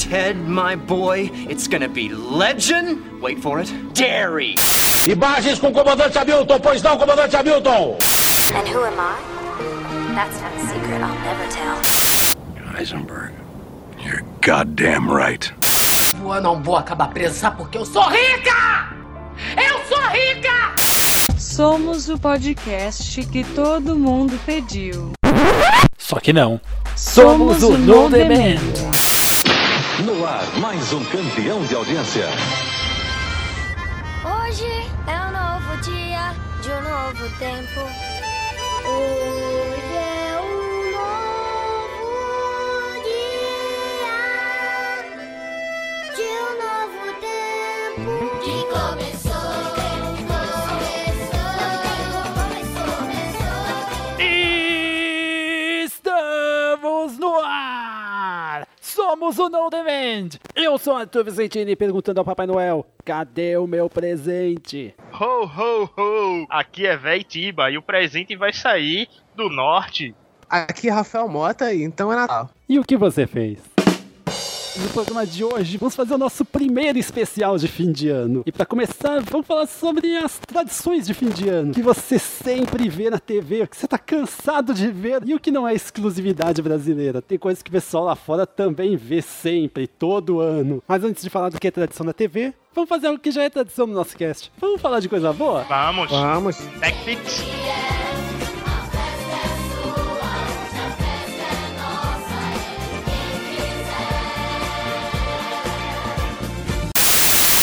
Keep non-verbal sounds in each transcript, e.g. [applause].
Ted, my boy, it's gonna be legend. Wait for it. Dairy. Imagens com o comandante Hamilton, pois não, comandante Hamilton? And who am I? That's not a secret I'll never tell. Heisenberg, you're goddamn right. Eu não vou acabar presa, porque eu sou rica! Eu sou rica! Somos o podcast que todo mundo pediu. Só que não. Somos, o No Demand. No ar, mais um campeão de audiência. Hoje é um novo dia de um novo tempo. Hoje é Somos o No Demand! Eu sou Arthur Vicentini perguntando ao Papai Noel: cadê o meu presente? Ho, ho, ho! Aqui é Véi Tiba e o presente vai sair do norte. Aqui é Rafael Mota, então é Natal. E o que você fez? No programa de hoje, vamos fazer o nosso primeiro especial de fim de ano. E para começar, vamos falar sobre as tradições de fim de ano que você sempre vê na TV, que você tá cansado de ver e o que não é exclusividade brasileira. Tem coisas que o pessoal lá fora também vê sempre, todo ano. Mas antes de falar do que é tradição na TV, vamos fazer algo que já é tradição no nosso cast. Vamos falar de coisa boa? Vamos! Vamos. TechPix!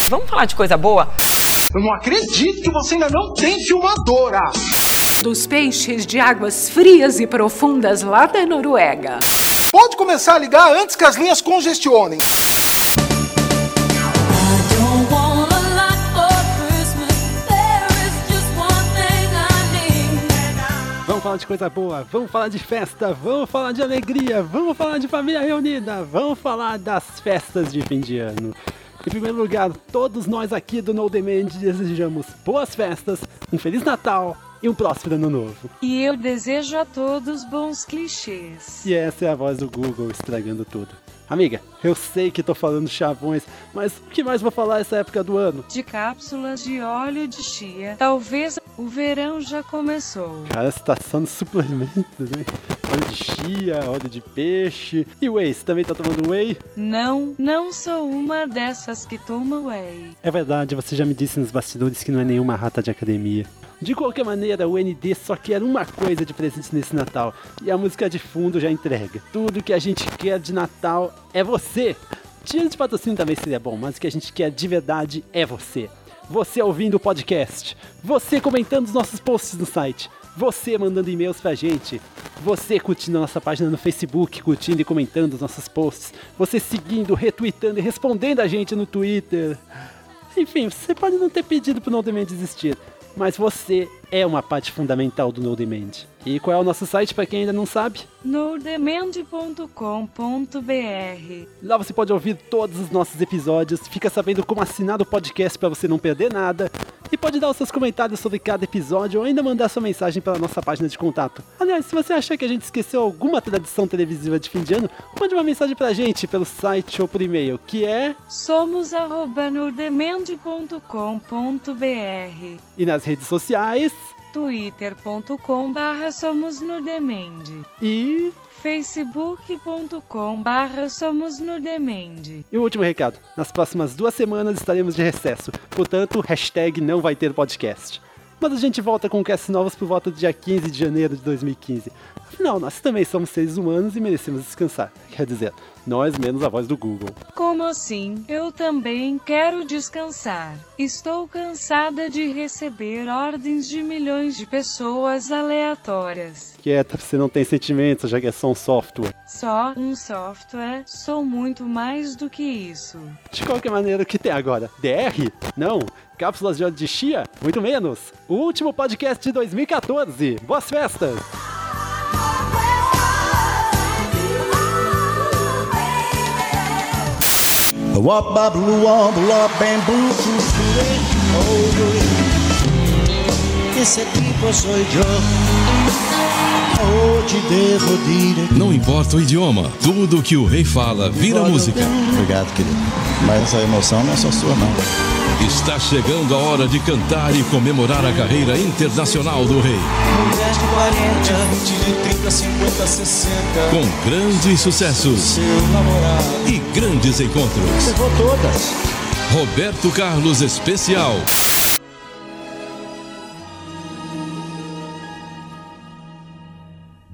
Vamos falar de coisa boa? Eu não acredito que você ainda não tem filmadora. Dos peixes de águas frias e profundas lá da Noruega. Pode começar a ligar antes que as linhas congestionem. Vamos falar de coisa boa, vamos falar de festa, vamos falar de alegria, vamos falar de família reunida, vamos falar das festas de fim de ano. Em primeiro lugar, todos nós aqui do No Demand desejamos boas festas, um Feliz Natal e um próspero Ano Novo. E eu desejo a todos bons clichês. E essa é a voz do Google estragando tudo. Amiga, eu sei que tô falando chavões, mas o que mais vou falar essa época do ano? De cápsulas de óleo de chia. Talvez o verão já começou. Cara, você tá usando suplementos, né? Óleo de chia, óleo de peixe. E whey, você também tá tomando whey? Não, não sou uma dessas que toma whey. É verdade, você já me disse nos bastidores que não é nenhuma rata de academia. De qualquer maneira, o ND só quer uma coisa de presente nesse Natal. E a música de fundo já entrega. Tudo que a gente quer de Natal é você. Tira de patrocínio também seria bom, mas o que a gente quer de verdade é você. Você ouvindo o podcast. Você comentando os nossos posts no site. Você mandando e-mails pra gente. Você curtindo a nossa página no Facebook, curtindo e comentando os nossos posts. Você seguindo, retweetando e respondendo a gente no Twitter. Enfim, você pode não ter pedido pro No Demand existir, mas você é uma parte fundamental do No Demand. E qual é o nosso site para quem ainda não sabe? nodemand.com.br Lá você pode ouvir todos os nossos episódios, fica sabendo como assinar o podcast para você não perder nada e pode dar os seus comentários sobre cada episódio ou ainda mandar sua mensagem pela nossa página de contato. Aliás, se você achar que a gente esqueceu alguma tradição televisiva de fim de ano, mande uma mensagem pra gente pelo site ou por e-mail, que é Somos arroba nodemand.com.br e nas redes sociais? Twitter.com barra somos no demand. E facebook.com barra somos no E o último recado: nas próximas duas semanas estaremos de recesso, portanto, hashtag não vai ter podcast. Mas a gente volta com casts novos por volta do dia 15 de janeiro de 2015. Afinal, nós também somos seres humanos e merecemos descansar. Quer dizer, nós menos a voz do Google. Como assim? Eu também quero descansar. Estou cansada de receber ordens de milhões de pessoas aleatórias. Quieta, você não tem sentimentos, já que é só um software. Só um software, sou muito mais do que isso. De qualquer maneira, o que tem agora? DR? Não. Cápsulas de óleo de chia? Muito menos. O último podcast de 2014. Boas festas! Wop blue wop bamboo Ese tipo devo dire. Não importa o idioma, tudo que o rei fala vira música. Obrigado, querido. Mas essa emoção não é só sua, não. Está chegando a hora de cantar e comemorar a carreira internacional do rei. Mulheres de 40, de 30, 50, 60. Com grandes sucessos e grandes encontros. Roberto Carlos Especial.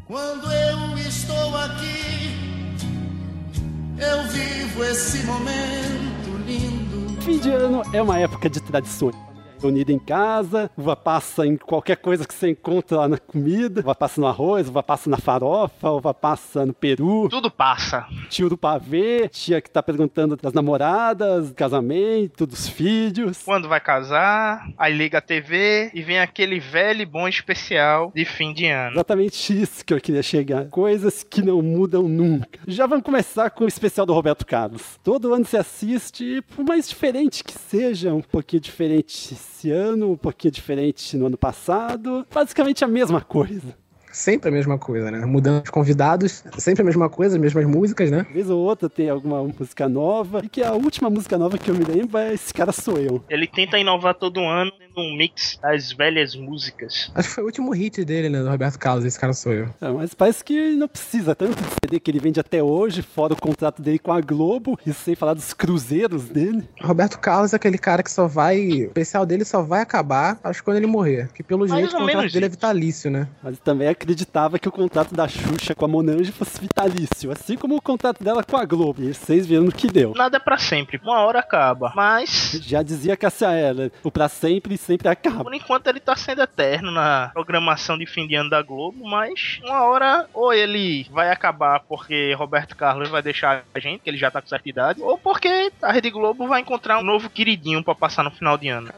Quando eu estou aqui, eu vivo esse momento. Fim de ano é uma época de tradições. Reunida em casa, uva passa em qualquer coisa que você encontra lá na comida, uva passa no arroz, uva passa na farofa, uva passa no peru. Tudo passa. Tio do pavê, tia que tá perguntando das namoradas, do casamento, dos filhos. Quando vai casar, aí liga a TV e vem aquele velho e bom especial de fim de ano. Exatamente isso que eu queria chegar. Coisas que não mudam nunca. Já vamos começar com o especial do Roberto Carlos. Todo ano se assiste, por mais diferente que seja, um pouquinho diferente esse ano, um pouquinho diferente no ano passado. Basicamente a mesma coisa. Sempre a mesma coisa, né? Mudando os convidados, sempre a mesma coisa, as mesmas músicas, né? Vez ou outra tem alguma música nova. E que a última música nova que eu me lembro é Esse Cara Sou Eu. Ele tenta inovar todo ano tendo um mix das velhas músicas. Acho que foi o último hit dele, né? Do Roberto Carlos, esse cara sou eu. É, mas parece que não precisa tanto de CD que ele vende até hoje, fora o contrato dele com a Globo, e sem falar dos cruzeiros dele. Roberto Carlos é aquele cara que só vai. O especial dele só vai acabar, acho que quando ele morrer. Que pelo Mais jeito o contrato menos dele é vitalício, né? Mas também acreditava que o contrato da Xuxa com a Monange fosse vitalício, assim como o contrato dela com a Globo. E vocês viram no que deu. Nada é pra sempre, uma hora acaba. Mas, Já dizia Cassia Eller, o pra sempre sempre acaba. por enquanto, ele tá sendo eterno na programação de fim de ano da Globo. Mas, uma hora, ou ele vai acabar porque Roberto Carlos vai deixar a gente, que ele já tá com certa idade, ou porque a Rede Globo vai encontrar um novo queridinho pra passar no final de ano.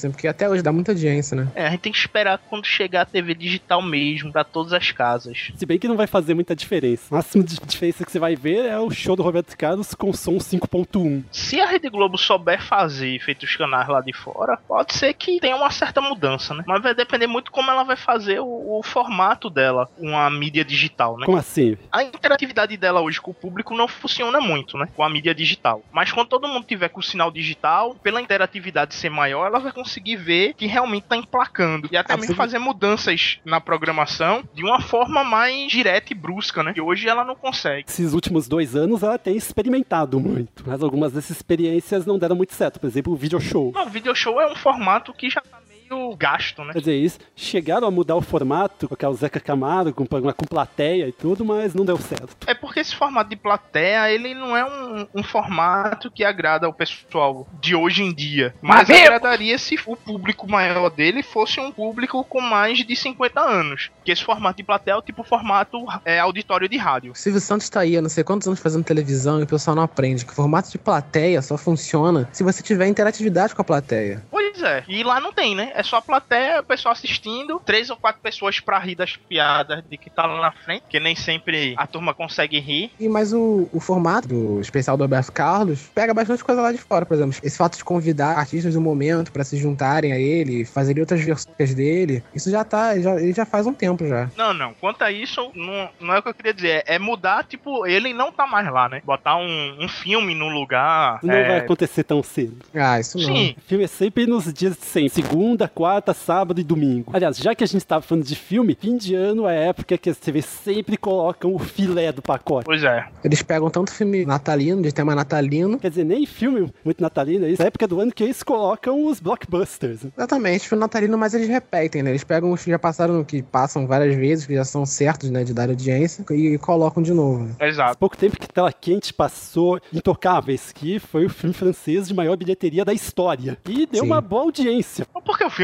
Assim, Porque até hoje dá muita audiência, né? É, a gente tem que esperar quando chegar a TV digital mesmo, pra todas as casas. Se bem que não vai fazer muita diferença. O máximo de diferença que você vai ver é o show do Roberto Carlos com som 5.1. Se a Rede Globo souber fazer, feito os canais lá de fora, pode ser que tenha uma certa mudança, né? Mas vai depender muito como ela vai fazer o, o formato dela, uma mídia digital, né? Como assim? A interatividade dela hoje com o público não funciona muito, né? Com a mídia digital. Mas quando todo mundo tiver com o sinal digital, pela interatividade ser maior, ela vai conseguir ver que realmente tá emplacando. E até mesmo fazer mudanças na programação de uma forma mais direta e brusca, né? Que hoje ela não consegue. Esses últimos dois anos ela tem experimentado muito, mas algumas dessas experiências não deram muito certo. Por exemplo, o video show. Não, o video show é um formato que já tá meio gasto, né? Quer dizer, isso, chegaram a mudar o formato, colocar o Zeca Camargo com, com plateia e tudo, mas não deu certo. É porque esse formato de plateia, ele não é um, um formato que agrada ao pessoal de hoje em dia. Mas Mas agradaria se o público maior dele fosse um público com mais de 50 anos. Que esse formato de plateia é o tipo formato é, auditório de rádio. O Silvio Santos tá aí há não sei quantos anos fazendo televisão e o pessoal não aprende que o formato de plateia só funciona se você tiver interatividade com a plateia. Pois é. E lá não tem, né? É só a plateia, o pessoal assistindo, três ou quatro pessoas pra rir das piadas de que tá lá na frente, que nem sempre a turma consegue rir. E mas o, o formato do especial do Alberto Carlos pega bastante coisa lá de fora, por exemplo. Esse fato de convidar artistas do momento pra se juntarem a ele, fazerem outras versões dele, isso já tá, já, ele já faz um tempo já. Não, não. Quanto a isso, não, não é o que eu queria dizer. É mudar, tipo, ele não tá mais lá, né? Botar um, um filme no lugar. Não é, vai acontecer tão cedo. Ah, isso não. Sim. O filme é sempre nos dias de sempre, segunda, quarta, sábado e domingo. Aliás, já que a gente tava falando de filme, fim de ano é a época que as TVs sempre colocam o filé do pacote. Pois é. Eles pegam tanto filme natalino, de tema natalino. Quer dizer, nem filme muito natalino, é isso. É a época do ano que eles colocam os blockbusters. Exatamente, filme natalino, mas eles repetem, né? Eles pegam os que já passaram, que passam várias vezes, que já são certos, né, de dar audiência, e colocam de novo. né? Exato. Pouco tempo que Tela Quente passou Intocáveis, que foi o filme francês de maior bilheteria da história. E deu Sim. uma boa audiência. O é bom, né?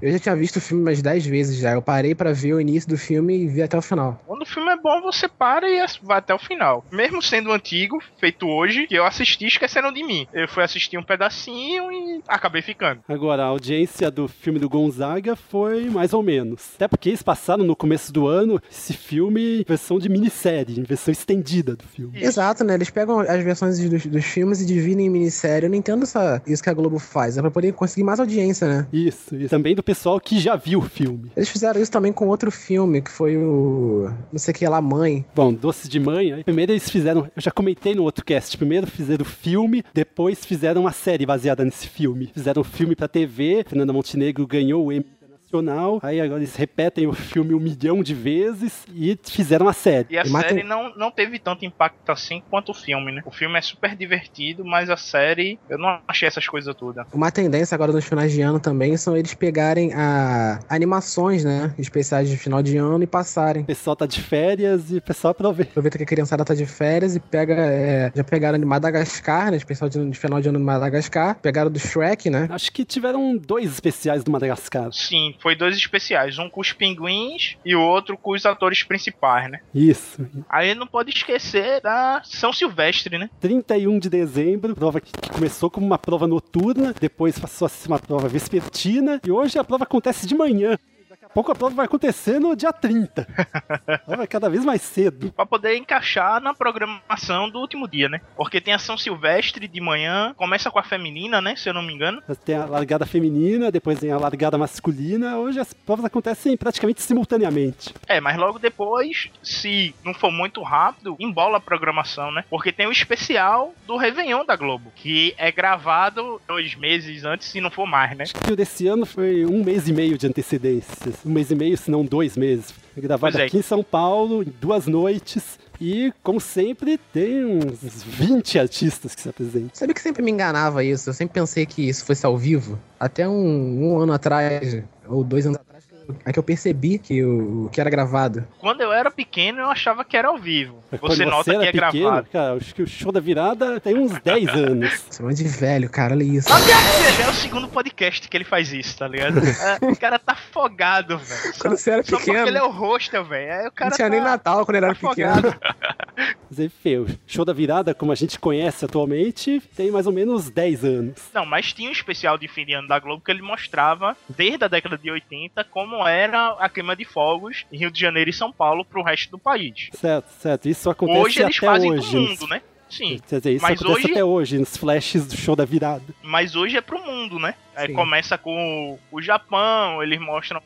Eu já tinha visto o filme umas 10 vezes já. Eu parei pra ver o início do filme e vi até o final. Quando o filme é bom, você para e vai até o final. Mesmo sendo antigo, feito hoje, que eu assisti esquecendo de mim. Eu fui assistir um pedacinho e acabei ficando. Agora, a audiência do filme do Gonzaga foi mais ou menos. Até porque eles passaram no começo do ano esse filme em versão de minissérie, em versão estendida do filme. Exato, né? Eles pegam as versões dos, dos filmes e dividem em minissérie. Eu não entendo essa, isso que a Globo faz. É pra poder conseguir mais audiência, né? Isso, isso. Também do pessoal que já viu o filme. Eles fizeram isso também com outro filme, que foi o. Não sei o que lá, Mãe. Bom, Doce de Mãe. Primeiro eles fizeram. Eu já comentei no outro cast. Primeiro fizeram o filme, depois fizeram uma série baseada nesse filme. Fizeram o filme pra TV. Fernanda Montenegro ganhou o Emmy Aí agora eles repetem o filme um milhão de vezes e fizeram a série. E a E série matem- não, não teve tanto impacto assim quanto o filme, né? O filme é super divertido, mas a série, eu não achei essas coisas todas. Uma tendência agora nos finais de ano também são eles pegarem a animações, né? Especiais de final de ano e passarem. O pessoal tá de férias e o pessoal aproveita. Aproveita que a criançada tá de férias e pega. é, já pegaram de Madagascar, né? Especial de, de final de ano de Madagascar. Pegaram do Shrek, né? Acho que tiveram dois especiais do Madagascar. Sim, foi dois especiais, um com os pinguins e o outro com os atores principais, né? Isso. Aí não pode esquecer da São Silvestre, né? 31 de dezembro, prova que que começou como uma prova noturna, depois passou a ser uma prova vespertina, e hoje a prova acontece de manhã. Pouco a prova vai acontecer no dia 30. Ela [laughs] vai cada vez mais cedo. Pra poder encaixar na programação do último dia, né? Porque tem a São Silvestre de manhã, começa com a feminina, né? Se eu não me engano. Tem a largada feminina, depois tem a largada masculina. Hoje as provas acontecem praticamente simultaneamente. É, mas logo depois, se não for muito rápido, embola a programação, né? Porque tem o especial do Réveillon da Globo, que é gravado dois meses antes, se não for mais, né? E o desse ano foi um mês e meio de antecedência. Um mês e meio, se não dois meses. Gravado é. aqui em São Paulo, em duas noites. E, como sempre, tem uns 20 artistas que se apresentam. Sabe que sempre me enganava isso? Eu sempre pensei que isso fosse ao vivo. Até um, um ano atrás, ou dois anos é que eu percebi que o que era gravado. Quando eu era pequeno, eu achava que era ao vivo. Quando Você nota era que é pequeno, gravado. Cara, acho que o show da virada tem uns 10 [laughs] anos. Você é de velho, cara, olha isso. Já é o segundo podcast que ele faz isso, tá ligado? É, o cara tá afogado, velho. Só, [laughs] Quando você era só pequeno. porque ele é o hostel, velho. Aí o cara Não tinha tá nem Natal quando ele era afogado. pequeno. [laughs] Mas enfim, o show da virada, como a gente conhece atualmente, tem mais ou menos 10 anos. Não, mas tinha um especial de fim de ano da Globo que ele mostrava, desde a década de 80, como era a queima de fogos em Rio de Janeiro e São Paulo pro resto do país. Certo, certo. Isso acontece Hoje eles até fazem hoje. pro nos- mundo, né? Sim. Quer dizer, isso Mas acontece hoje- até hoje, nos flashes do show da virada. Mas hoje é pro mundo, né? Aí começa com o Japão, eles mostram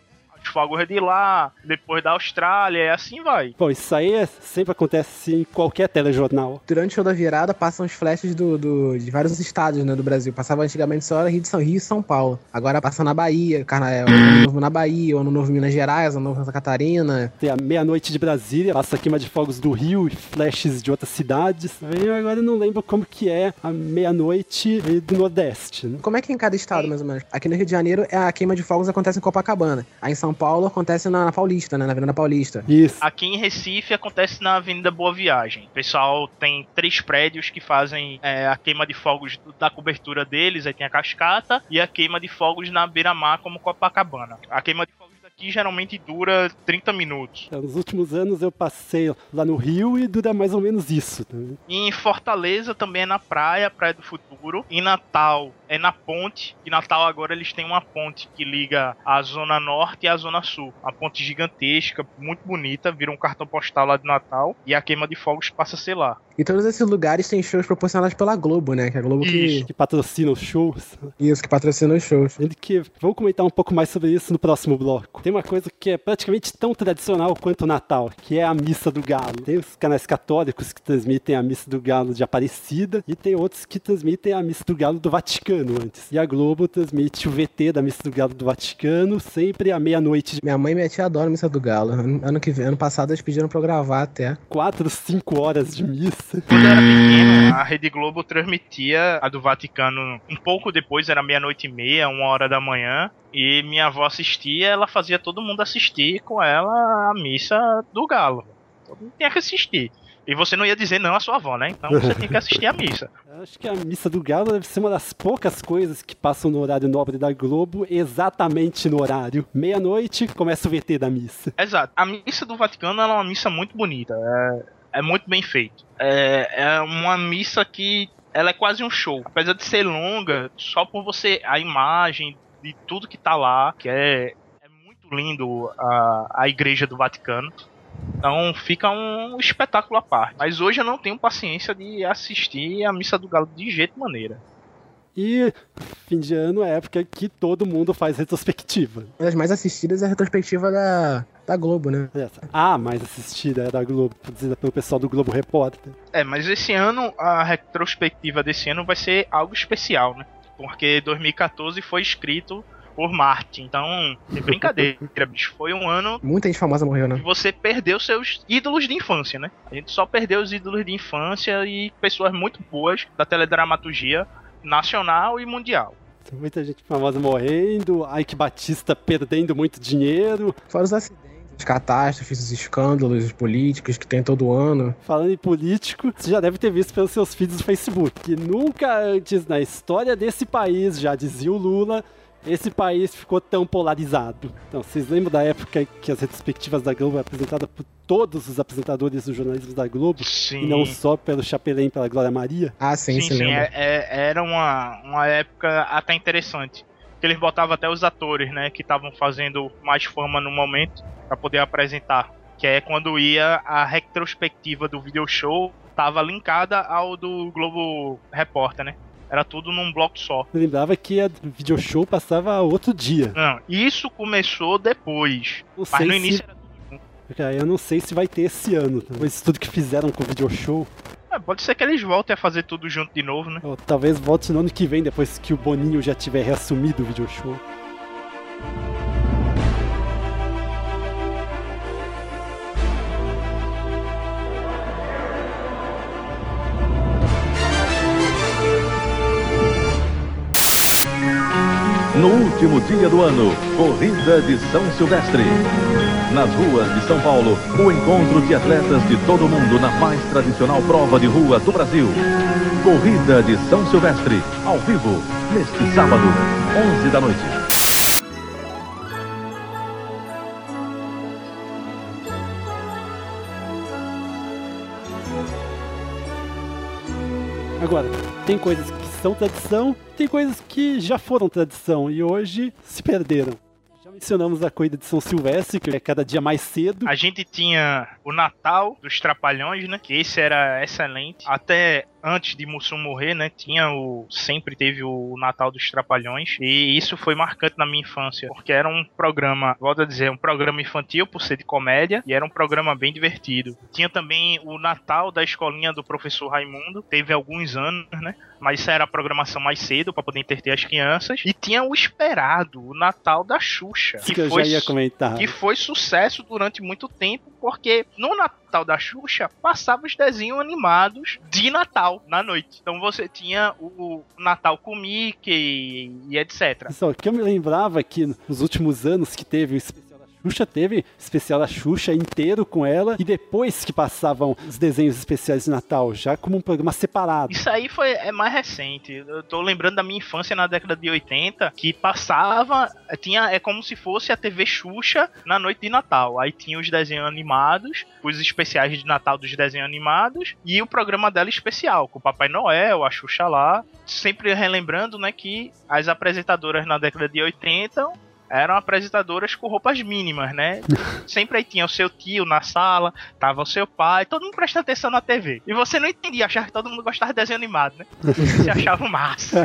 os fogos de lá, depois da Austrália, e assim vai. Bom, isso aí é- sempre acontece em qualquer telejornal. Durante o show da virada passam os flashes do, do- de vários estados né, do Brasil. Passava antigamente só Rio, de São, Rio e São Paulo. Agora passa na Bahia, carna- o ano novo na Bahia, ano novo em Minas Gerais, ano novo em Santa Catarina. Tem a meia-noite de Brasília, passa a queima de fogos do Rio e flashes de outras cidades. Eu agora não lembro como que é a meia-noite do Nordeste. né? Como é que é em cada estado, mais ou menos? Aqui no Rio de Janeiro, é a queima de fogos acontece em Copacabana. Aí em São Paulo acontece na, na Paulista, né? Na Avenida Paulista. Isso. Aqui em Recife acontece na Avenida Boa Viagem. O pessoal tem três prédios que fazem é, a queima de fogos da cobertura deles, aí tem a cascata, e a queima de fogos na beira-mar, como Copacabana. A queima de fogos daqui geralmente dura 30 minutos. Nos últimos anos eu passei lá no Rio e dura mais ou menos isso. E em Fortaleza também é na praia, Praia do Futuro. Em Natal é na ponte. E Natal agora eles têm uma ponte que liga a Zona Norte e a Zona Sul. Uma ponte gigantesca, muito bonita, vira um cartão postal lá de Natal. E a queima de fogos passa a ser lá. E todos esses lugares têm shows proporcionados pela Globo, né? Que é a Globo que, Que patrocina os shows. isso, que patrocina os shows. Ele que vamos comentar um pouco mais sobre isso no próximo bloco. Tem uma coisa que é praticamente tão tradicional quanto o Natal, que é a missa do galo. Tem os canais católicos que transmitem a missa do galo de Aparecida e tem outros que transmitem a missa do galo do Vaticano antes. E a Globo transmite o VT da missa do galo do Vaticano sempre à meia-noite Minha mãe e minha tia adoram Missa do Galo. Ano, que vem, ano passado eles pediram pra eu gravar até. 4, 5 horas de missa. Quando eu era pequeno, a Rede Globo transmitia a do Vaticano um pouco depois, era meia-noite e meia, uma hora da manhã. E minha avó assistia, ela fazia todo mundo assistir com ela a missa do Galo. Todo mundo tinha que assistir. E você não ia dizer não à sua avó, né? Então você tinha que assistir a missa. [laughs] Eu Acho que a missa do galo deve ser uma das poucas coisas que passam no horário nobre da Globo, exatamente no horário. Meia-noite começa o VT da missa. Exato. A missa do Vaticano é uma missa muito bonita. É, é muito bem feito. É, é uma missa que ela é quase um show. Apesar de ser longa, só por você a imagem de tudo que tá lá, que é, é muito lindo a, a igreja do Vaticano. Então fica um espetáculo à parte. Mas hoje eu não tenho paciência de assistir a missa do Galo de jeito maneira. E fim de ano é a época que todo mundo faz retrospectiva. Uma das mais assistidas é a retrospectiva da, da Globo, né? Essa. A mais assistida é da Globo, produzida pelo pessoal do Globo Repórter. É, mas esse ano, a retrospectiva desse ano vai ser algo especial, né? Porque 2014 foi escrito por Marte. Então, é brincadeira, [laughs] bicho. Foi um ano. Muita gente famosa morreu, né? Que você perdeu seus ídolos de infância, né? A gente só perdeu os ídolos de infância e pessoas muito boas da teledramaturgia nacional e mundial. Tem muita gente famosa morrendo, Ike Batista perdendo muito dinheiro. Fora os acidentes. As catástrofes, os escândalos políticos que tem todo ano. Falando em político, você já deve ter visto pelos seus feeds do Facebook que nunca antes na história desse país, já dizia o Lula, esse país ficou tão polarizado. Então, vocês lembram da época que as retrospectivas da Globo eram apresentadas por todos os apresentadores do jornalismo da Globo? Sim. E não só pelo Chapelin, pela Glória Maria? Ah, sim, sim, sim é, é, era uma, uma época até interessante. Que eles botavam até os atores, né, que estavam fazendo mais fama no momento, para poder apresentar. Que é quando ia a retrospectiva do video show, tava linkada ao do Globo Repórter, né? Era tudo num bloco só. Eu lembrava que a video show passava outro dia. Não, isso começou depois. Não mas no início se- era tudo junto. Eu não sei se vai ter esse ano. Depois tudo que fizeram com o video show. É, pode ser que eles voltem a fazer tudo junto de novo, né? Ou talvez volte no ano que vem, depois que o Boninho já tiver reassumido o video show. No último dia do ano, Corrida de São Silvestre. Nas ruas de São Paulo, o encontro de atletas de todo o mundo na mais tradicional prova de rua do Brasil. Corrida de São Silvestre, ao vivo, neste sábado, 11 da noite. Agora, tem coisas que são tradição, tem coisas que já foram tradição e hoje se perderam. Já mencionamos a corrida de São Silvestre, que é cada dia mais cedo. A gente tinha o Natal dos Trapalhões, né? Que esse era excelente. Até antes de Mussum morrer, né? Tinha o. Sempre teve o Natal dos Trapalhões. E isso foi marcante na minha infância. Porque era um programa, volto a dizer, um programa infantil por ser de comédia. E era um programa bem divertido. Tinha também o Natal da escolinha do professor Raimundo. Teve alguns anos, né? Mas isso era a programação mais cedo para poder entreter as crianças. E tinha o esperado, o Natal da Xuxa. Isso que eu já ia comentar. Que foi sucesso durante muito tempo, porque no Natal da Xuxa passava os desenhos animados de Natal na noite. Então você tinha o Natal com Mickey e etc. Pessoal, que eu me lembrava que nos últimos anos que teve o Xuxa, teve especial da Xuxa inteiro com ela, e depois que passavam os desenhos especiais de Natal, já como um programa separado. Isso aí foi é mais recente. Eu tô lembrando da minha infância na década de 80, que passava, tinha é como se fosse a TV Xuxa na noite de Natal. Aí tinha os desenhos animados, os especiais de Natal dos desenhos animados e o programa dela especial, com o Papai Noel, a Xuxa lá, sempre relembrando, né, que as apresentadoras na década de 80 eram apresentadoras com roupas mínimas, né? [laughs] Sempre aí tinha o seu tio na sala, tava o seu pai, todo mundo prestando atenção na TV. E você não entendia, achava que todo mundo gostava de desenho animado, né? [laughs] Você achava o máximo.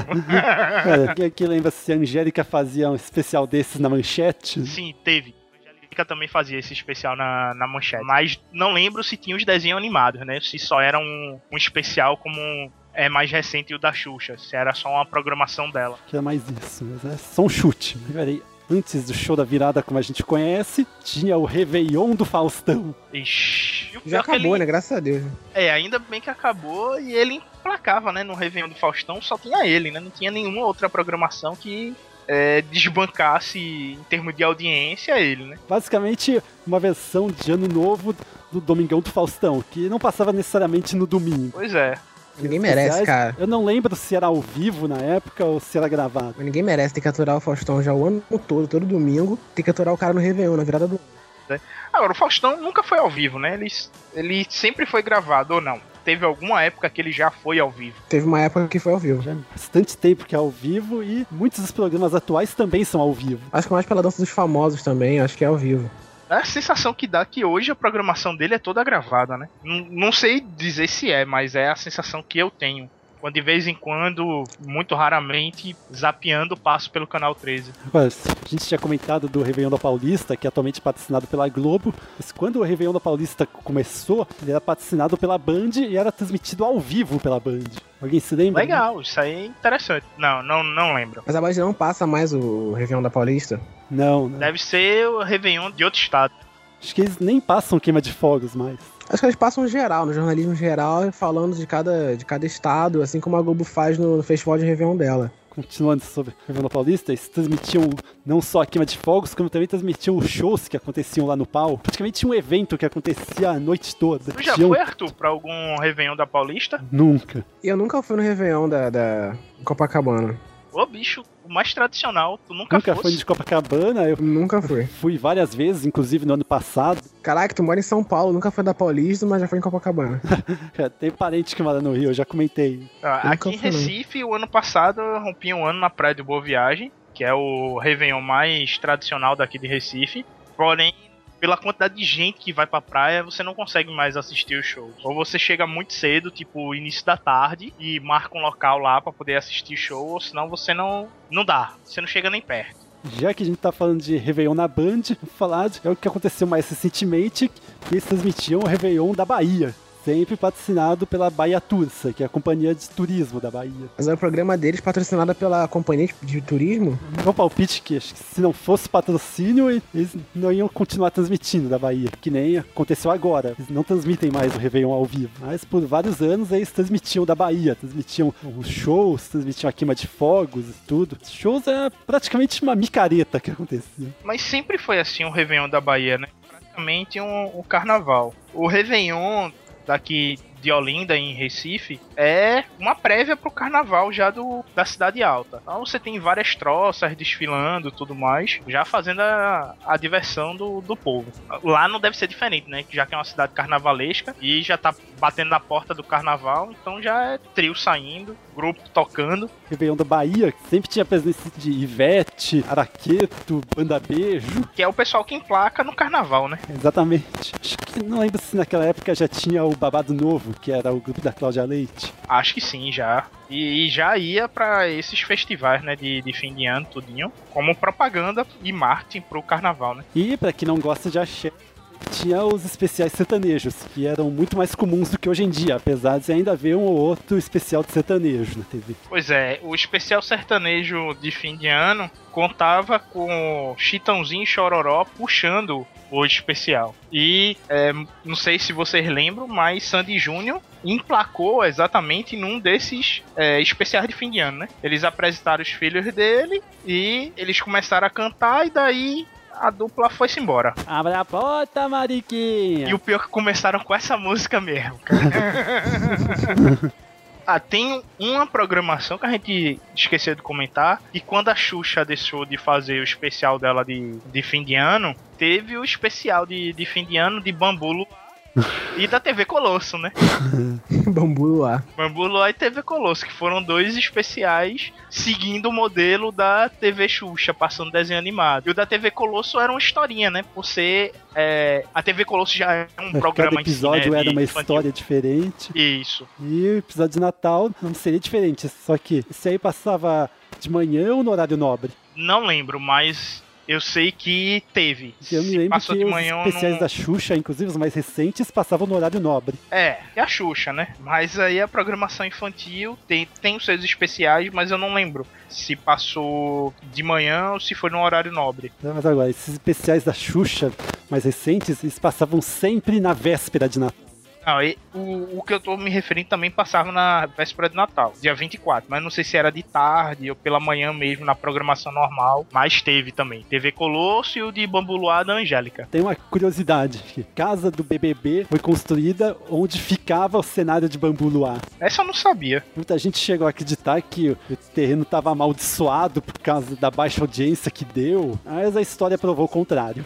[laughs] Quem aqui lembra se a Angélica fazia um especial desses na manchete? Sim, teve. A Angélica também fazia esse especial na, na manchete. Mas não lembro se tinha os desenhos animados, né? Se só era um, um especial como é mais recente o da Xuxa, se era só uma programação dela. Que é mais isso, mas é só um chute. Peraí, antes do show da virada, como a gente conhece, tinha o Réveillon do Faustão. Ixi. E o Já acabou, ele- né? Graças a Deus. É, ainda bem que acabou e ele emplacava, né? No Réveillon do Faustão só tinha ele, né? Não tinha nenhuma outra programação que é, desbancasse em termos de audiência ele, né? Basicamente, uma versão de ano novo do Domingão do Faustão, que não passava necessariamente no domingo. Pois é. Ninguém merece, cara. Eu não lembro se era ao vivo na época ou se era gravado. Mas ninguém merece ter que aturar o Faustão já o ano todo, todo domingo. Tem que aturar o cara no Réveillon, na virada do né? Agora, o Faustão nunca foi ao vivo, né? Ele, ele sempre foi gravado ou não. Teve alguma época que ele já foi ao vivo. Teve uma época que foi ao vivo. Já bastante tempo que é ao vivo e muitos dos programas atuais também são ao vivo. Acho que mais pela dança dos famosos também, acho que é ao vivo. É a sensação que dá que hoje a programação dele é toda gravada, né? Não, não sei dizer se é, mas é a sensação que eu tenho. Quando de vez em quando, muito raramente, zapeando, passo pelo canal 13. Agora, a gente tinha comentado do Réveillon da Paulista, que é atualmente patrocinado pela Globo. Mas quando o Réveillon da Paulista começou, ele era patrocinado pela Band e era transmitido ao vivo pela Band. Alguém se lembra? Legal, isso aí é interessante. Não, não, não lembro. Mas a Band não passa mais o Réveillon da Paulista? Não, não. Deve ser o Réveillon de outro estado. Acho que eles nem passam queima de fogos mais. Acho que eles passam geral, no jornalismo geral, falando de cada, de cada estado, assim como a Globo faz no, no festival de Réveillon dela. Continuando sobre o Réveillon Paulista, eles transmitiam não só a queima de fogos, como também transmitiam os shows que aconteciam lá no pau. Praticamente tinha um evento que acontecia a noite toda. Tu já Tinha foi, Arthur, pra algum Réveillon da Paulista? Nunca. E eu nunca fui no Réveillon da, da Copacabana. Ô, bicho, o mais tradicional, tu nunca, Nunca fosse. fui de Copacabana, eu Nunca fui. fui várias vezes, inclusive no ano passado. Caraca, tu mora em São Paulo, nunca foi da Paulista, mas já foi em Copacabana. [laughs] Tem parente que mora no Rio, eu já comentei. Ah, aqui em fui, não. Recife, o ano passado, eu rompi um ano na Praia de Boa Viagem, que é o Réveillon mais tradicional daqui de Recife. Porém, pela quantidade de gente que vai pra praia, você não consegue mais assistir os shows. Ou você chega muito cedo, tipo início da tarde, e marca um local lá pra poder assistir show, ou senão você não, não dá. Você não chega nem perto. Já que a gente tá falando de Réveillon na Band, [laughs] falar de é o que aconteceu mais recentemente, que eles transmitiam o Réveillon da Bahia. Sempre patrocinado pela Bahia Tursa, que é a companhia de turismo da Bahia. Mas é o programa deles patrocinado pela companhia de- turismo. Meu palpite que acho que se não fosse patrocínio, eles não iam continuar transmitindo da Bahia, que nem aconteceu agora. Eles não transmitem mais o Réveillon ao vivo. Mas por vários anos eles transmitiam da Bahia, transmitiam os shows, transmitiam a queima de fogos e tudo. Os shows é praticamente uma micareta que acontecia. Mas sempre foi assim o Réveillon da Bahia, né? Praticamente um, um carnaval. O Réveillon daqui de Olinda, em Recife, é uma prévia pro carnaval já do, da Cidade Alta. Então você tem várias troças desfilando tudo mais, já fazendo a, a diversão do, do povo. Lá não deve ser diferente, né? Já que é uma cidade carnavalesca e já tá batendo na porta do carnaval, então já é trio saindo, grupo tocando. Réveillon da Bahia sempre tinha presença de Ivete, Araqueto, Banda Beijo. Que é o pessoal que emplaca no carnaval, né? Exatamente. Acho que não lembro se naquela época já tinha o Babado Novo, que era o grupo da Cláudia Leite. Acho que sim, já. E, e já ia pra esses festivais, né, de, de fim de ano, tudinho, como propaganda e marketing pro carnaval, né? E pra quem não gosta de axé, tinha os especiais sertanejos, que eram muito mais comuns do que hoje em dia, apesar de ainda haver um ou outro especial de sertanejo na TV. Pois é, o especial sertanejo de fim de ano contava com Chitãozinho e Chororó puxando o especial. E é, não sei se vocês lembram, mas Sandy Júnior emplacou exatamente num desses é, especiais de fim de ano, né? Eles apresentaram os filhos dele e eles começaram a cantar e daí a dupla foi-se embora. Abra a porta, Mariquinha! E o pior é que começaram com essa música mesmo, cara. [laughs] Ah, tem uma programação que a gente esqueceu de comentar. E quando a Xuxa deixou de fazer o especial dela de, de fim de ano, teve o especial de, de fim de ano de Bambu e da TV Colosso, né? [laughs] Bambu Luar. Bambu Luar e TV Colosso, que foram dois especiais seguindo o modelo da TV Xuxa, passando desenho animado. E o da TV Colosso era uma historinha, né? Por ser. é, a TV Colosso já é um programa Cada episódio si, né, era uma infantil. história diferente. Isso. E o episódio de Natal não seria diferente, só que esse aí passava de manhã ou no horário nobre? Não lembro, mas eu sei que teve. Eu me lembro passou que de os manhã ou especiais da Xuxa, inclusive os mais recentes, passavam no horário nobre. É, é a Xuxa, né? Mas aí a programação infantil tem, tem os seus especiais, mas eu não lembro se passou de manhã ou se foi no horário nobre. Mas agora, esses especiais da Xuxa mais recentes, eles passavam sempre na véspera de Natal. Não, e o, o que eu tô me referindo também passava na véspera de Natal, dia 24. Mas não sei se era de tarde ou pela manhã mesmo, na programação normal. Mas teve também. TV Colosso e o de Bambu Luar da Angélica. Tem uma curiosidade, que casa do BBB foi construída onde ficava o cenário de Bambu Luar. Essa eu não sabia. Muita gente chegou a acreditar que o terreno estava amaldiçoado por causa da baixa audiência que deu, mas a história provou o contrário.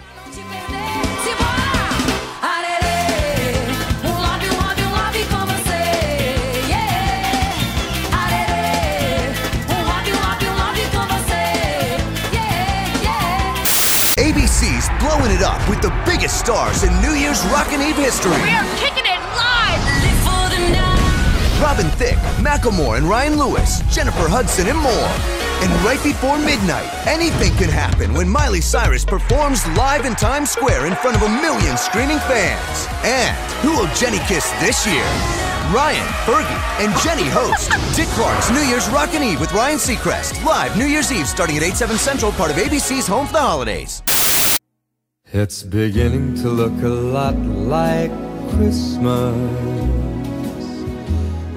Biggest stars in New Year's Rockin' Eve history. We are kicking it live. Live for the night. Robin Thicke, Macklemore and Ryan Lewis, Jennifer Hudson, and more. And right before midnight, anything can happen when Miley Cyrus performs live in Times Square in front of a million screaming fans. And who will Jenny kiss this year? Ryan, Fergie, and Jenny host Dick Clark's New Year's Rockin' Eve with Ryan Seacrest. Live New Year's Eve starting at 8, 7 Central, part of ABC's Home for the Holidays. It's beginning to look a lot like Christmas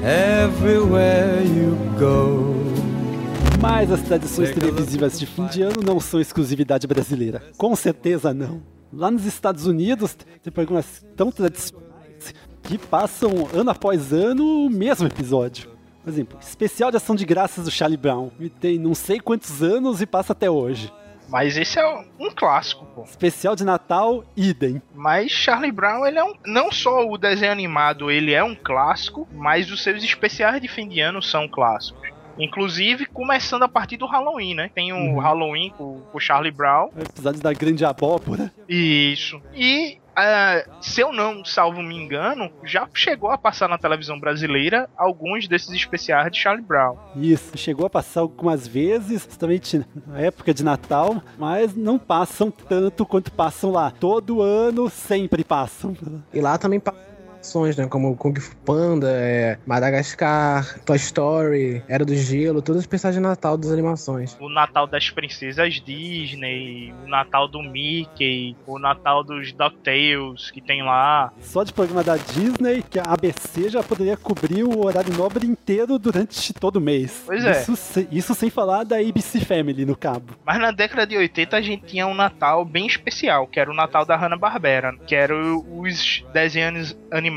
everywhere you go. Mas as tradições televisivas de fim de ano não são exclusividade brasileira. Com certeza não. Lá nos Estados Unidos, tem programas tão tradicionais que passam ano após ano o mesmo episódio. Por exemplo, especial de ação de graças do Charlie Brown. E tem não sei quantos anos e passa até hoje. Mas esse é um clássico, pô. Especial de Natal, idem. Mas Charlie Brown, ele é um. Não só o desenho animado, ele é um clássico, mas os seus especiais de fim de ano são clássicos. Inclusive, começando a partir do Halloween, né? Tem o Uhum. Halloween com com o Charlie Brown. O episódio da Grande Abóbora. Isso. E, ah, se eu não salvo me engano, já chegou a passar na televisão brasileira alguns desses especiais de Charlie Brown. Isso, chegou a passar algumas vezes, justamente na época de Natal, mas não passam tanto quanto passam lá. Todo ano sempre passam. E lá também passam animações, né? Como Kung Fu Panda, é, Madagascar, Toy Story, Era do Gelo, todos os especiais de Natal das animações. O Natal das Princesas Disney, o Natal do Mickey, o Natal dos DuckTales que tem lá. Só de programa da Disney, que a ABC já poderia cobrir o horário nobre inteiro durante todo mês. Pois é. Isso, isso sem falar da ABC Family no cabo. Mas na década de 80 a gente tinha um Natal bem especial, que era o Natal da Hanna-Barbera, que eram os desenhos animados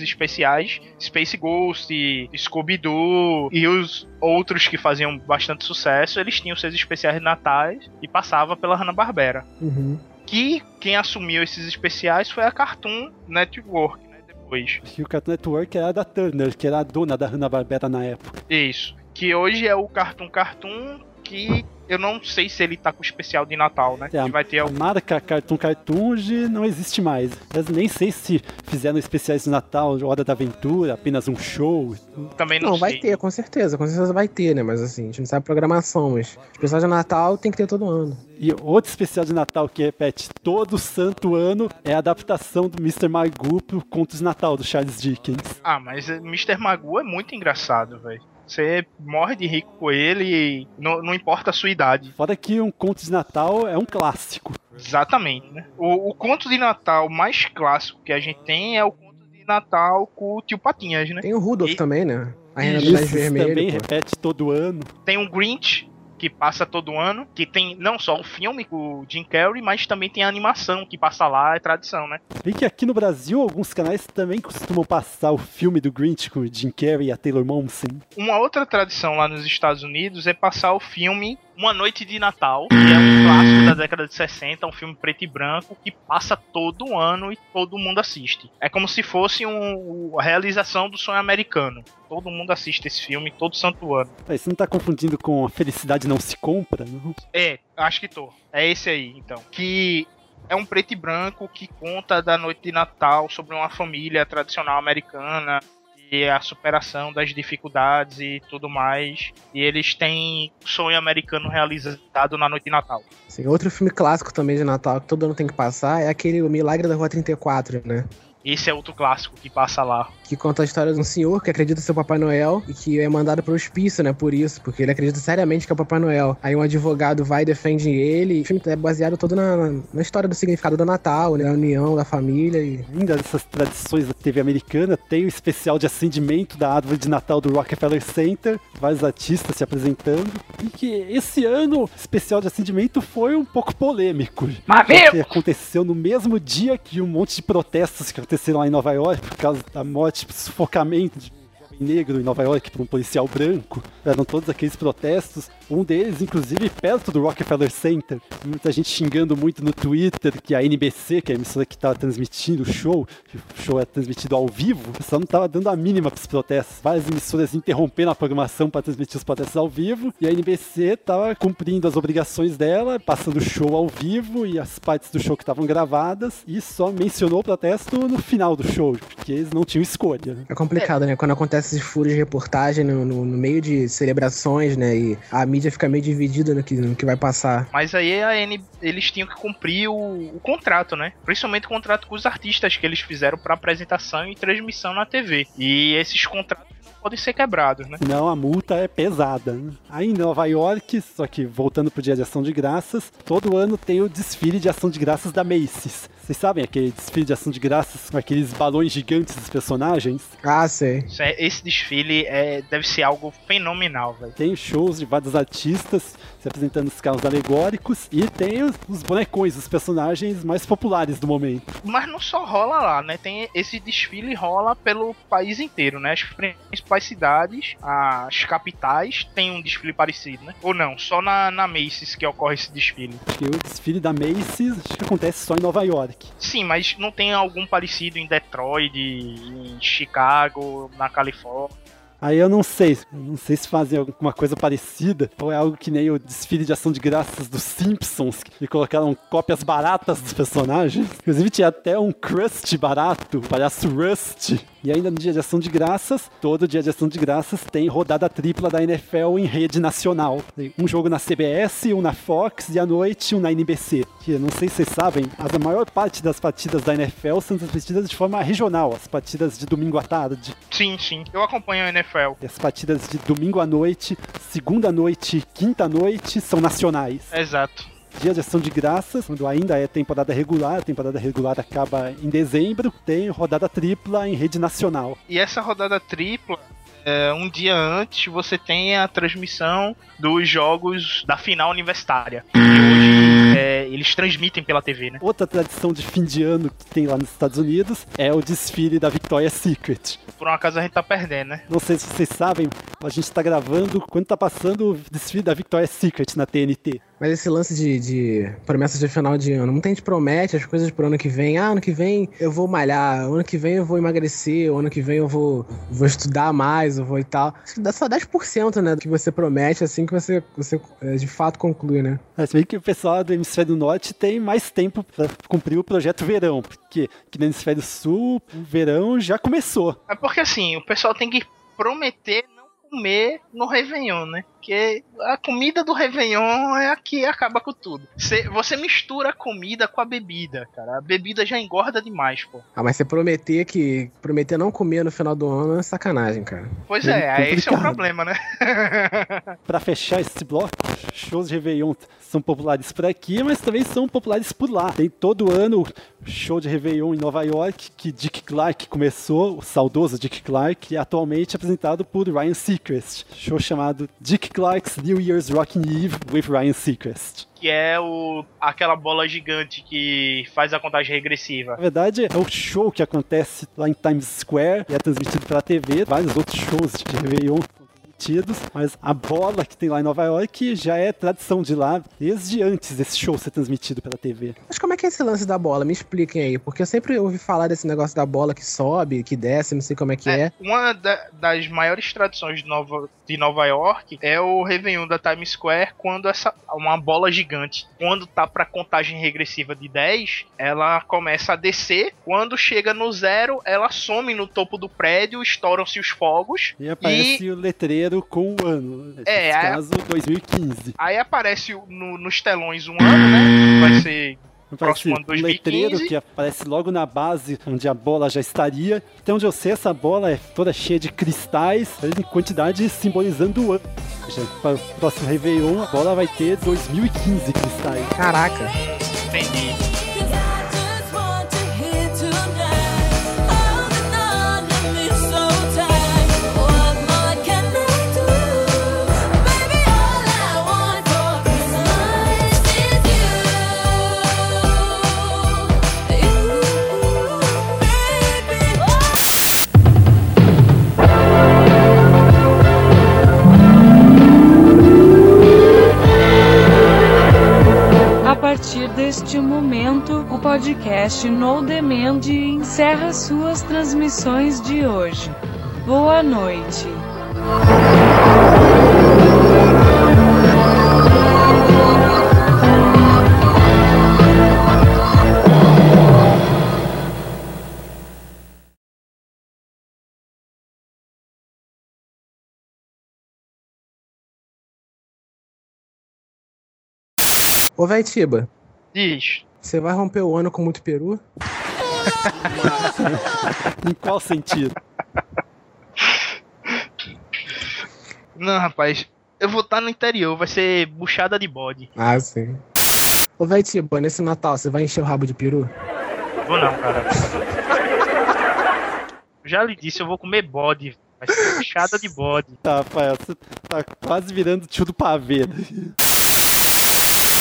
especiais, Space Ghost, Scooby-Doo e os outros que faziam bastante sucesso, eles tinham seus especiais natais e passava pela Hanna-Barbera. Uhum. Que quem assumiu esses especiais foi a Cartoon Network, né, depois. E o Cartoon Network era da Turner, que era a dona da Hanna-Barbera na época. Isso. Que hoje é o Cartoon Cartoon, que eu não sei se ele tá com especial de Natal, né? É, Que vai ter a marca Cartoon Cartoon hoje não existe mais. Eu nem sei se fizeram especiais de Natal, Hora da Aventura, apenas um show. também Não, vai ter, com certeza, com certeza vai ter, né? Mas assim, a gente não sabe a programação, mas especial de Natal tem que ter todo ano. E outro especial de Natal que repete todo santo ano é a adaptação do Mr. Magoo pro Contos de Natal do Charles Dickens. Ah, mas eh, Mr. Magoo é muito engraçado, velho. Você morre de rico com ele e não, não importa a sua idade. Fora que um Conto de Natal é um clássico. Exatamente, né? O, o conto de Natal mais clássico que a gente tem é o conto de Natal com o tio Patinhas, né? Tem o Rudolph também, né? A Rena do Vermelho. também pô. repete todo ano. Tem o Grinch, que passa todo ano, que tem não só o filme com o Jim Carrey, mas também tem a animação que passa lá, é tradição, né? Bem que aqui no Brasil alguns canais também costumam passar o filme do Grinch com o Jim Carrey e a Taylor Momsen. Uma outra tradição lá nos Estados Unidos é passar o filme Uma Noite de Natal, que é um clássico da década de 60, um filme preto e branco que passa todo ano e todo mundo assiste. É como se fosse um, a realização do sonho americano. Todo mundo assiste esse filme todo santo ano. Aí você não tá confundindo com a felicidade não se compra, não? É, acho que tô. É esse aí, então. Que é um preto e branco que conta da noite de Natal sobre uma família tradicional americana a superação das dificuldades e tudo mais. E eles têm sonho americano realizado na noite de Natal. Sim, outro filme clássico também de Natal que todo ano tem que passar é aquele O Milagre da Rua 34, né? Esse é outro clássico que passa lá. Que conta a história de um senhor que acredita ser o Papai Noel e que é mandado pro hospício, né? Por isso, porque ele acredita seriamente que é o Papai Noel. Aí um advogado vai e defende ele. O filme é baseado todo na, na história do significado do Natal, né? Da união, da família e. Ainda dessas tradições da TV americana, tem o especial de acendimento da árvore de Natal do Rockefeller Center, vários artistas se apresentando. E que esse ano o especial de acendimento foi um pouco polêmico. Porque aconteceu no mesmo dia que um monte de protestos que aconteceram lá em Nova York por causa da morte, sufocamento negro em Nova York por um policial branco. Eram todos aqueles protestos. Um deles, inclusive, perto do Rockefeller Center. Muita gente xingando muito no Twitter que a NBC, que é a emissora que estava transmitindo o show, que o show é transmitido ao vivo, pessoal não estava dando a mínima para os protestos. Várias emissoras interrompendo a programação para transmitir os protestos ao vivo. E a NBC estava cumprindo as obrigações dela, passando o show ao vivo e as partes do show que estavam gravadas. E só mencionou o protesto no final do show, porque eles não tinham escolha. É complicado, né? Quando acontece esses furos de reportagem no, no- no meio de celebrações, né? E a mídia fica meio dividida no que, no que vai passar. Mas aí a N, eles tinham que cumprir o, o contrato, né? Principalmente o contrato com os artistas que eles fizeram pra apresentação e transmissão na TV. E esses contratos podem ser quebrados, né? Senão a multa é pesada. Aí em Nova York, só que voltando pro dia de ação de graças, todo ano tem o desfile de ação de graças da Macy's. Vocês sabem aquele desfile de ação de graças com aqueles balões gigantes dos personagens? Ah, sei. Isso é- Esse desfile é, deve ser algo fenomenal, velho. Tem shows de vários artistas se apresentando os carros alegóricos e tem os, os bonecões, os personagens mais populares do momento. Mas não só rola lá, né? Tem esse desfile rola pelo país inteiro, né? As principais cidades, as capitais, tem um desfile parecido, né? Ou não, só na, na Macy's que ocorre esse desfile. Porque o desfile da Macy's acho que acontece só em Nova York. Sim, mas não tem algum parecido em Detroit, em Chicago, na Califórnia. Aí eu não sei, não sei se fazem alguma coisa parecida, ou é algo que nem o desfile de ação de graças dos Simpsons, que colocaram cópias baratas dos personagens. Inclusive tinha até um Krusty barato, o palhaço Rust. E ainda no dia de ação de graças, todo dia de ação de graças tem rodada tripla da NFL em rede nacional. Um jogo na CBS, um na Fox e à noite um na NBC. Que não sei se vocês sabem, mas a maior parte das partidas da NFL são transmitidas de forma regional, as partidas de domingo à tarde. Sim, sim. Eu acompanho a NFL. E as partidas de domingo à noite, segunda à noite e quinta à noite são nacionais. Exato. Dia de ação de graças, quando ainda é temporada regular, a temporada regular acaba em dezembro, tem rodada tripla em rede nacional. E essa rodada tripla, é, um dia antes, você tem a transmissão dos jogos da final universitária. E hoje é, eles transmitem pela TV, né? Outra tradição de fim de ano que tem lá nos Estados Unidos é o desfile da Victoria's Secret. Por um acaso a gente tá perdendo, né? Não sei se vocês sabem, a gente está gravando quando tá passando o desfile da Victoria's Secret na TNT. Mas esse lance de, de promessas de final de ano, muita gente promete as coisas pro ano que vem. Ah, ano que vem eu vou malhar, ano que vem eu vou emagrecer, ano que vem eu vou, vou estudar mais, eu vou e tal. Acho que dá só 10%, né, do que você promete, assim que você, você é, de fato conclui, né? Mas bem que o pessoal do hemisfério norte tem mais tempo para cumprir o projeto verão, porque aqui no hemisfério sul, o verão já começou. É porque assim, o pessoal tem que prometer comer no Réveillon, né? Porque a comida do Réveillon é a que acaba com tudo. Cê- você mistura a comida com a bebida, cara. A bebida já engorda demais, pô. Ah, mas você prometer que. Prometer não comer no final do ano é sacanagem, cara. Pois Bem é, aí esse é o problema, né? [laughs] Para fechar esse bloco, shows de Réveillon são populares por aqui, mas também são populares por lá. Tem todo ano show de Réveillon em Nova York, que Dick Clark começou, o saudoso Dick Clark, e atualmente apresentado por Ryan Seacrest. Show chamado Dick Clark's New Year's Rockin' Eve with Ryan Seacrest. que é o aquela bola gigante que faz a contagem regressiva. Na verdade, é o show que acontece lá em Times Square e é transmitido pela TV. Vários outros shows de Réveillon mas a bola que tem lá em Nova York já é tradição de lá desde antes desse show ser transmitido pela TV. Mas como é que é esse lance da bola? Me expliquem aí, porque eu sempre ouvi falar desse negócio da bola que sobe, que desce, não sei como é que é. Uma da- das maiores tradições de Nova, de Nova York é o Réveillon da Times Square, quando essa uma bola gigante, quando tá pra contagem regressiva de 10, ela começa a descer. Quando chega no zero, ela some no topo do prédio, estouram-se os fogos. E aparece o letreiro com o ano. Nesse É, a- caso, 2015. Aí aparece no- nos telões um ano, né? Vai ser Aparece próximo ano um letreiro 2015. que aparece logo na base onde a bola já estaria. Até onde eu sei, essa bola é toda cheia de cristais, em quantidade simbolizando o ano. Para o próximo Réveillon, a bola vai ter 2015 cristais. Caraca! Entendi. podcast No Demand e encerra suas transmissões de hoje. Boa noite. Ô, Vai Tiba. Diz você vai romper o ano com muito peru? em qual sentido? Não, rapaz. Eu vou estar no interior, vai ser buchada de bode. Ah, sim. Ô, véi Tiba, nesse Natal você vai encher o rabo de peru? Vou não, cara. Já lhe disse, eu vou comer bode. Vai ser buchada de bode. Tá, Rafael, você tá quase virando tio do pavê.